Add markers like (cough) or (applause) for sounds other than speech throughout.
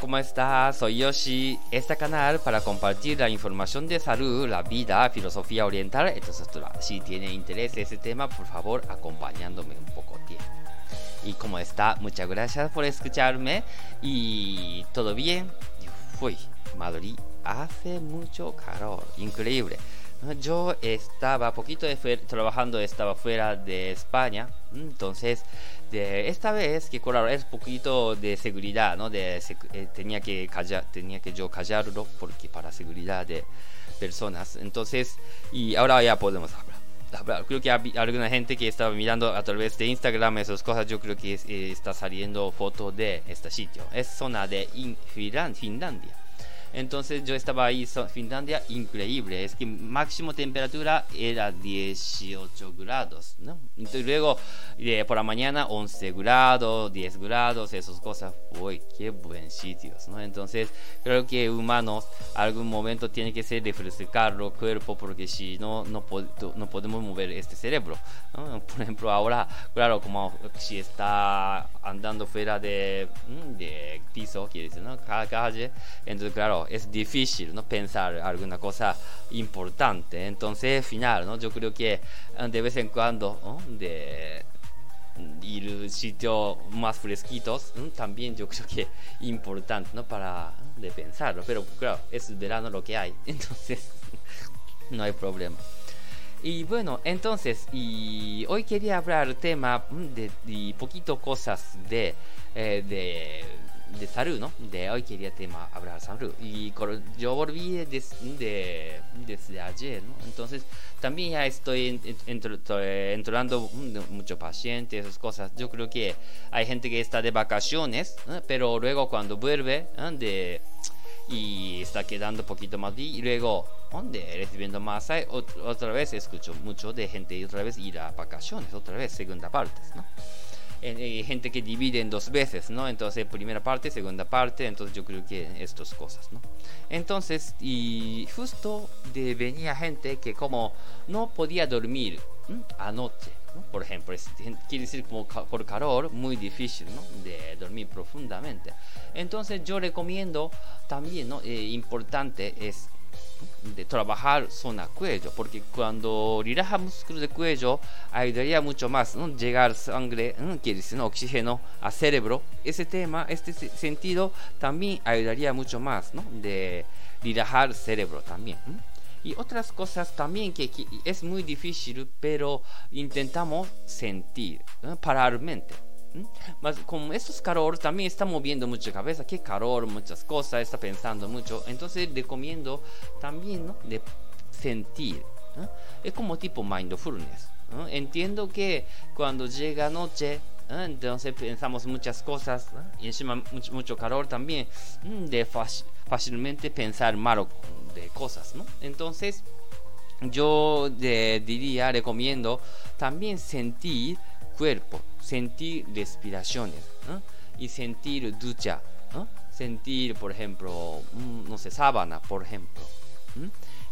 ¿cómo estás? Soy Yoshi. Este canal para compartir la información de salud, la vida, filosofía oriental. Entonces, si tiene interés en ese tema, por favor, acompañándome un poco tiempo. Y como está, muchas gracias por escucharme. Y todo bien. Fui, Madrid hace mucho calor, increíble. Yo estaba poquito de trabajando, estaba fuera de España, entonces de esta vez que claro es poquito de seguridad, ¿no? De, eh, tenía que callar, tenía que yo callarlo porque para seguridad de personas, entonces y ahora ya podemos hablar. Creo que hay alguna gente que estaba mirando a través de Instagram esas cosas, yo creo que eh, está saliendo foto de este sitio. Es zona de Finlandia. Entonces yo estaba ahí, Finlandia, increíble. Es que máximo temperatura era 18 grados, ¿no? Entonces luego por la mañana 11 grados, 10 grados, esas cosas. Uy, qué buen sitios, ¿no? Entonces creo que humanos algún momento tiene que ser refrescar el cuerpo porque si no, no, no podemos mover este cerebro, ¿no? (laughs) Por ejemplo, ahora, claro, como si está andando fuera de, mm, de piso, quiere decir, ¿no? Calle, entonces claro, es difícil ¿no? pensar alguna cosa importante. Entonces, final, ¿no? yo creo que eh, de vez en cuando de ir sitios más fresquitos también yo creo que importante ¿no? para de pensarlo. Pero claro, es verano lo que hay, (laughs) entonces no hay problema. Y bueno, entonces, y hoy quería hablar tema de, de poquito cosas de, eh, de de salud, ¿no? De hoy quería tema hablar salud. Y yo volví de, desde ayer, ¿no? Entonces también ya estoy entrando muchos pacientes, esas cosas. Yo creo que hay gente que está de vacaciones, pero luego cuando vuelve de, y está quedando un poquito más y luego donde recibiendo más otra vez escucho mucho de gente otra vez ir a vacaciones, otra vez segunda parte, ¿no? Eh, gente que divide en dos veces, ¿no? Entonces, primera parte, segunda parte, entonces yo creo que estas cosas, ¿no? Entonces, y justo de, venía gente que como no podía dormir anoche, ¿no? Por ejemplo, quiere decir como por calor, muy difícil, ¿no? De dormir profundamente. Entonces, yo recomiendo también, ¿no? Eh, importante es de trabajar zona cuello, porque cuando relaja músculo de cuello ayudaría mucho más ¿no? llegar sangre, quiere decir ¿no? oxígeno a cerebro. Ese tema, este sentido también ayudaría mucho más ¿no? de relajar cerebro también. Y otras cosas también que, es muy difícil, pero intentamos sentir, parar mente. Mas como estos calor también está moviendo mucha cabeza, qué calor, muchas cosas, está pensando mucho. Entonces recomiendo también ¿no? de sentir. Es como tipo mindfulness. Entiendo que cuando llega noche, entonces pensamos muchas cosas y encima mucho, calor también, de fácilmente pensar malo de cosas. Entonces yo diría, recomiendo también sentir cuerpo sentir respiraciones y sentir ducha, sentir, por ejemplo, mm, no sé, sábana, por ejemplo.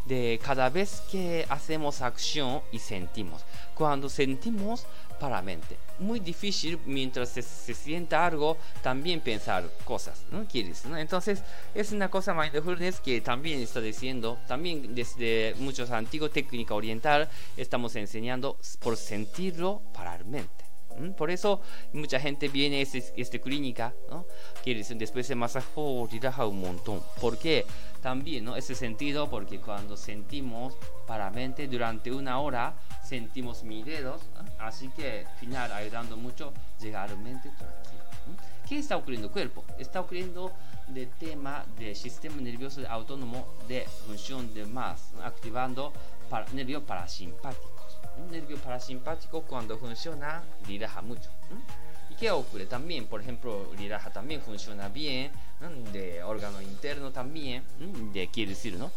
De cada vez que hacemos acción y sentimos. Cuando sentimos para mente. Muy difícil mientras se, sienta algo también pensar cosas, ¿no? ¿Quieres? Entonces es una cosa mindfulness que también está diciendo, también desde muchos antiguos técnica oriental estamos enseñando por sentirlo para mente. Por eso mucha gente viene a esta este clínica, ¿no? Que después se masaje, oh, relaja un montón. ¿Por qué? También, ¿no? Ese sentido, porque cuando sentimos para mente durante una hora, sentimos mis dedos, así que al final ayudando mucho llegar mente tranquilo. ¿Qué está ocurriendo? Cuerpo. Está ocurriendo de tema del sistema nervioso autónomo de función de más, activando para, nervio parasimpático un nervio parasimpático cuando funciona relaja mucho. ¿Y qué ocurre? También, por ejemplo, relaja también funciona bien, de órgano interno también, de quiere decir, ¿no?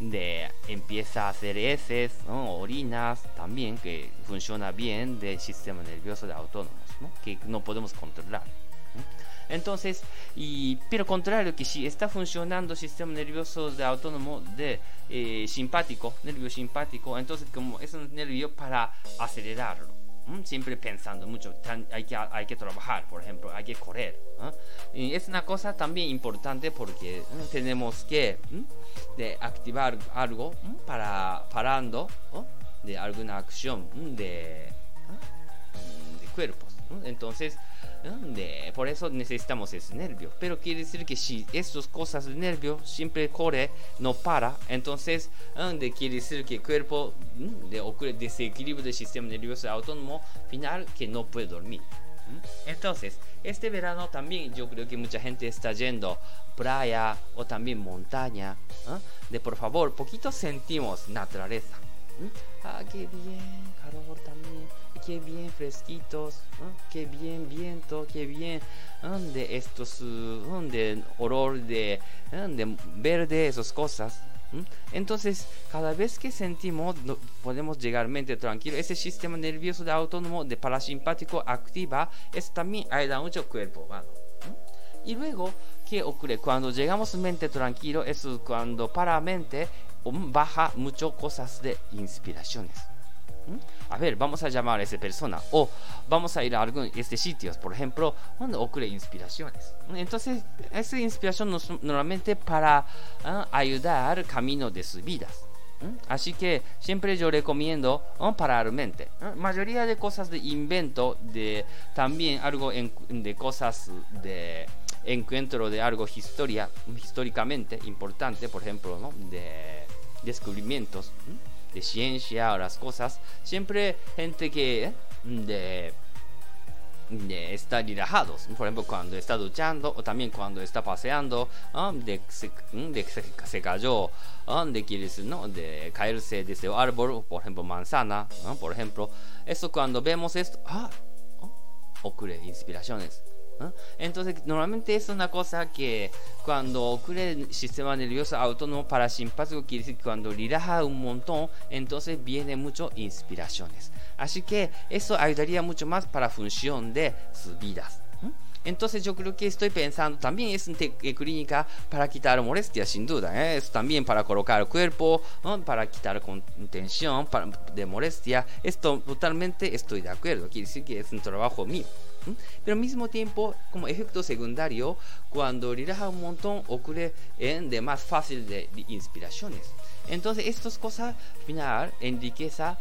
De empieza a hacer heces, orinas, también que funciona bien del sistema nervioso de autónomos, ¿no? que no podemos controlar. Entonces, y, pero contrario que si está funcionando el sistema nervioso de autónomo de eh, simpático, nervio simpático, entonces como es un nervio para acelerarlo. Siempre pensando mucho, hay, que, hay que trabajar, por ejemplo, hay que correr. Es una cosa también importante porque tenemos que de activar algo para parando de alguna acción de, de cuerpos. Entonces, de, por eso necesitamos ese nervio. Pero quiere decir que si esas cosas de nervio siempre corre, no para, entonces de, quiere decir que el cuerpo de, ocurre desequilibrio del sistema nervioso autónomo final que no puede dormir. Entonces, este verano también yo creo que mucha gente está yendo playa o también montaña. De por favor, poquito sentimos naturaleza. Ah, qué bien, calor también qué bien fresquitos, qué bien viento, qué bien de estos, de olor de, de verde, esas cosas. Entonces, cada vez que sentimos, podemos llegar mente tranquilo. Ese sistema nervioso de autónomo de parasimpático activa, eso también ayuda mucho al cuerpo. Y luego, ¿qué ocurre? Cuando llegamos mente tranquilo, es cuando para mente baja mucho cosas de inspiraciones. A ver, vamos a llamar a esa persona. O vamos a ir a algunos este sitios, por ejemplo, donde ocurre inspiraciones. Entonces, esa inspiración nos, normalmente para ah, ayudar camino de sus vidas. Así que siempre yo recomiendo ¿no? parar mente. Mayoría de cosas de invento, de también algo de cosas de encuentro de algo historia, históricamente importante, por ejemplo, de descubrimientos de ciencia o las cosas, siempre gente que de, de estar relajados, por ejemplo cuando está duchando o también cuando está paseando, de, se, de se, se cayó, de, quiere ¿no? de caerse desde el árbol, por ejemplo manzana, por ejemplo, eso cuando vemos esto, ah, ocurre inspiraciones. Entonces, normalmente es una cosa que cuando ocurre el sistema nervioso autónomo parasimpático, quiere decir cuando relaja un montón, entonces viene mucho inspiraciones. Así que eso ayudaría mucho más para función de sus vidas. Entonces yo creo que estoy pensando, también es una técnica para quitar molestia, sin duda. ¿eh? Es también para colocar el cuerpo, para quitar tensión de molestia. Esto totalmente estoy de acuerdo. Quiere decir que es un trabajo mío. Pero al mismo tiempo, como efecto secundario, cuando relaja un montón, ocurre en de más fácil de, inspiraciones. Entonces, estas cosas, al final, enriqueza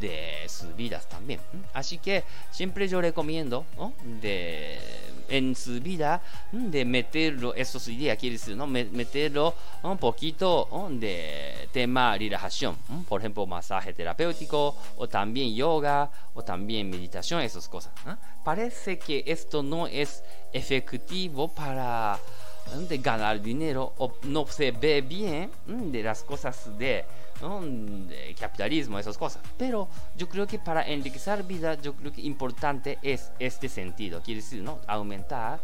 de sus vidas también. Así que siempre yo recomiendo de en su vida de meterlo, esos ideas, quiere decir, ¿no? meterlo un poquito de tema relajación, por ejemplo, masaje terapéutico, o también yoga, o también meditación, esas cosas. Parece que esto no es efectivo para de ganar dinero o no se ve bien de las cosas de de capitalismo, esas cosas. Pero yo creo que para enriquecer vida, yo creo que importante es este sentido. Quiere decir, ¿no? Aumentar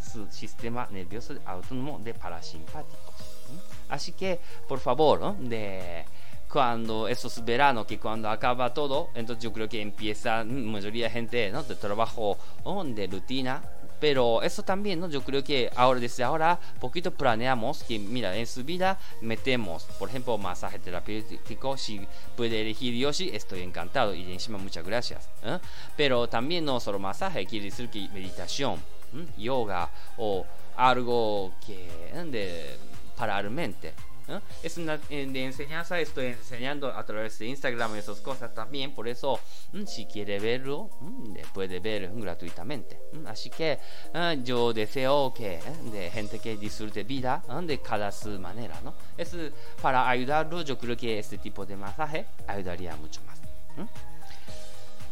su sistema nervioso autónomo de parasimpáticos. Así que, por favor, de cuando esos veranos, que cuando acaba todo, entonces yo creo que empieza mayoría de gente ¿no? de trabajo de rutina pero eso también, ¿no? Yo creo que ahora, desde ahora, poquito planeamos que, mira, en su vida metemos, por ejemplo, masaje terapéutico. Si puede elegir Yoshi, estoy encantado. Y encima, muchas gracias. ¿eh? Pero también no solo masaje, quiere decir que meditación, yoga o algo que de parar mente. Es una de enseñanza, estoy enseñando a través de Instagram esas cosas también, por eso mm, si quiere verlo, mm, puede ver gratuitamente. Mm, así que ah, yo deseo que eh, de gente que disfrute vida de cada su manera, ¿no? Es para ayudarlo, yo creo que este tipo de masaje ayudaría mucho más.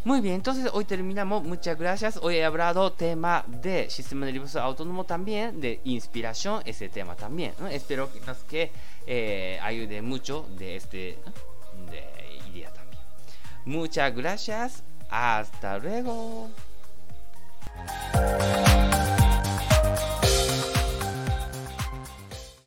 Muy bien, entonces hoy terminamos. Muchas gracias. Hoy he hablado tema de sistema nervioso autónomo también, de inspiración, ese tema también. Espero que, que eh, ayude mucho de este de idea también. Muchas gracias. Hasta luego.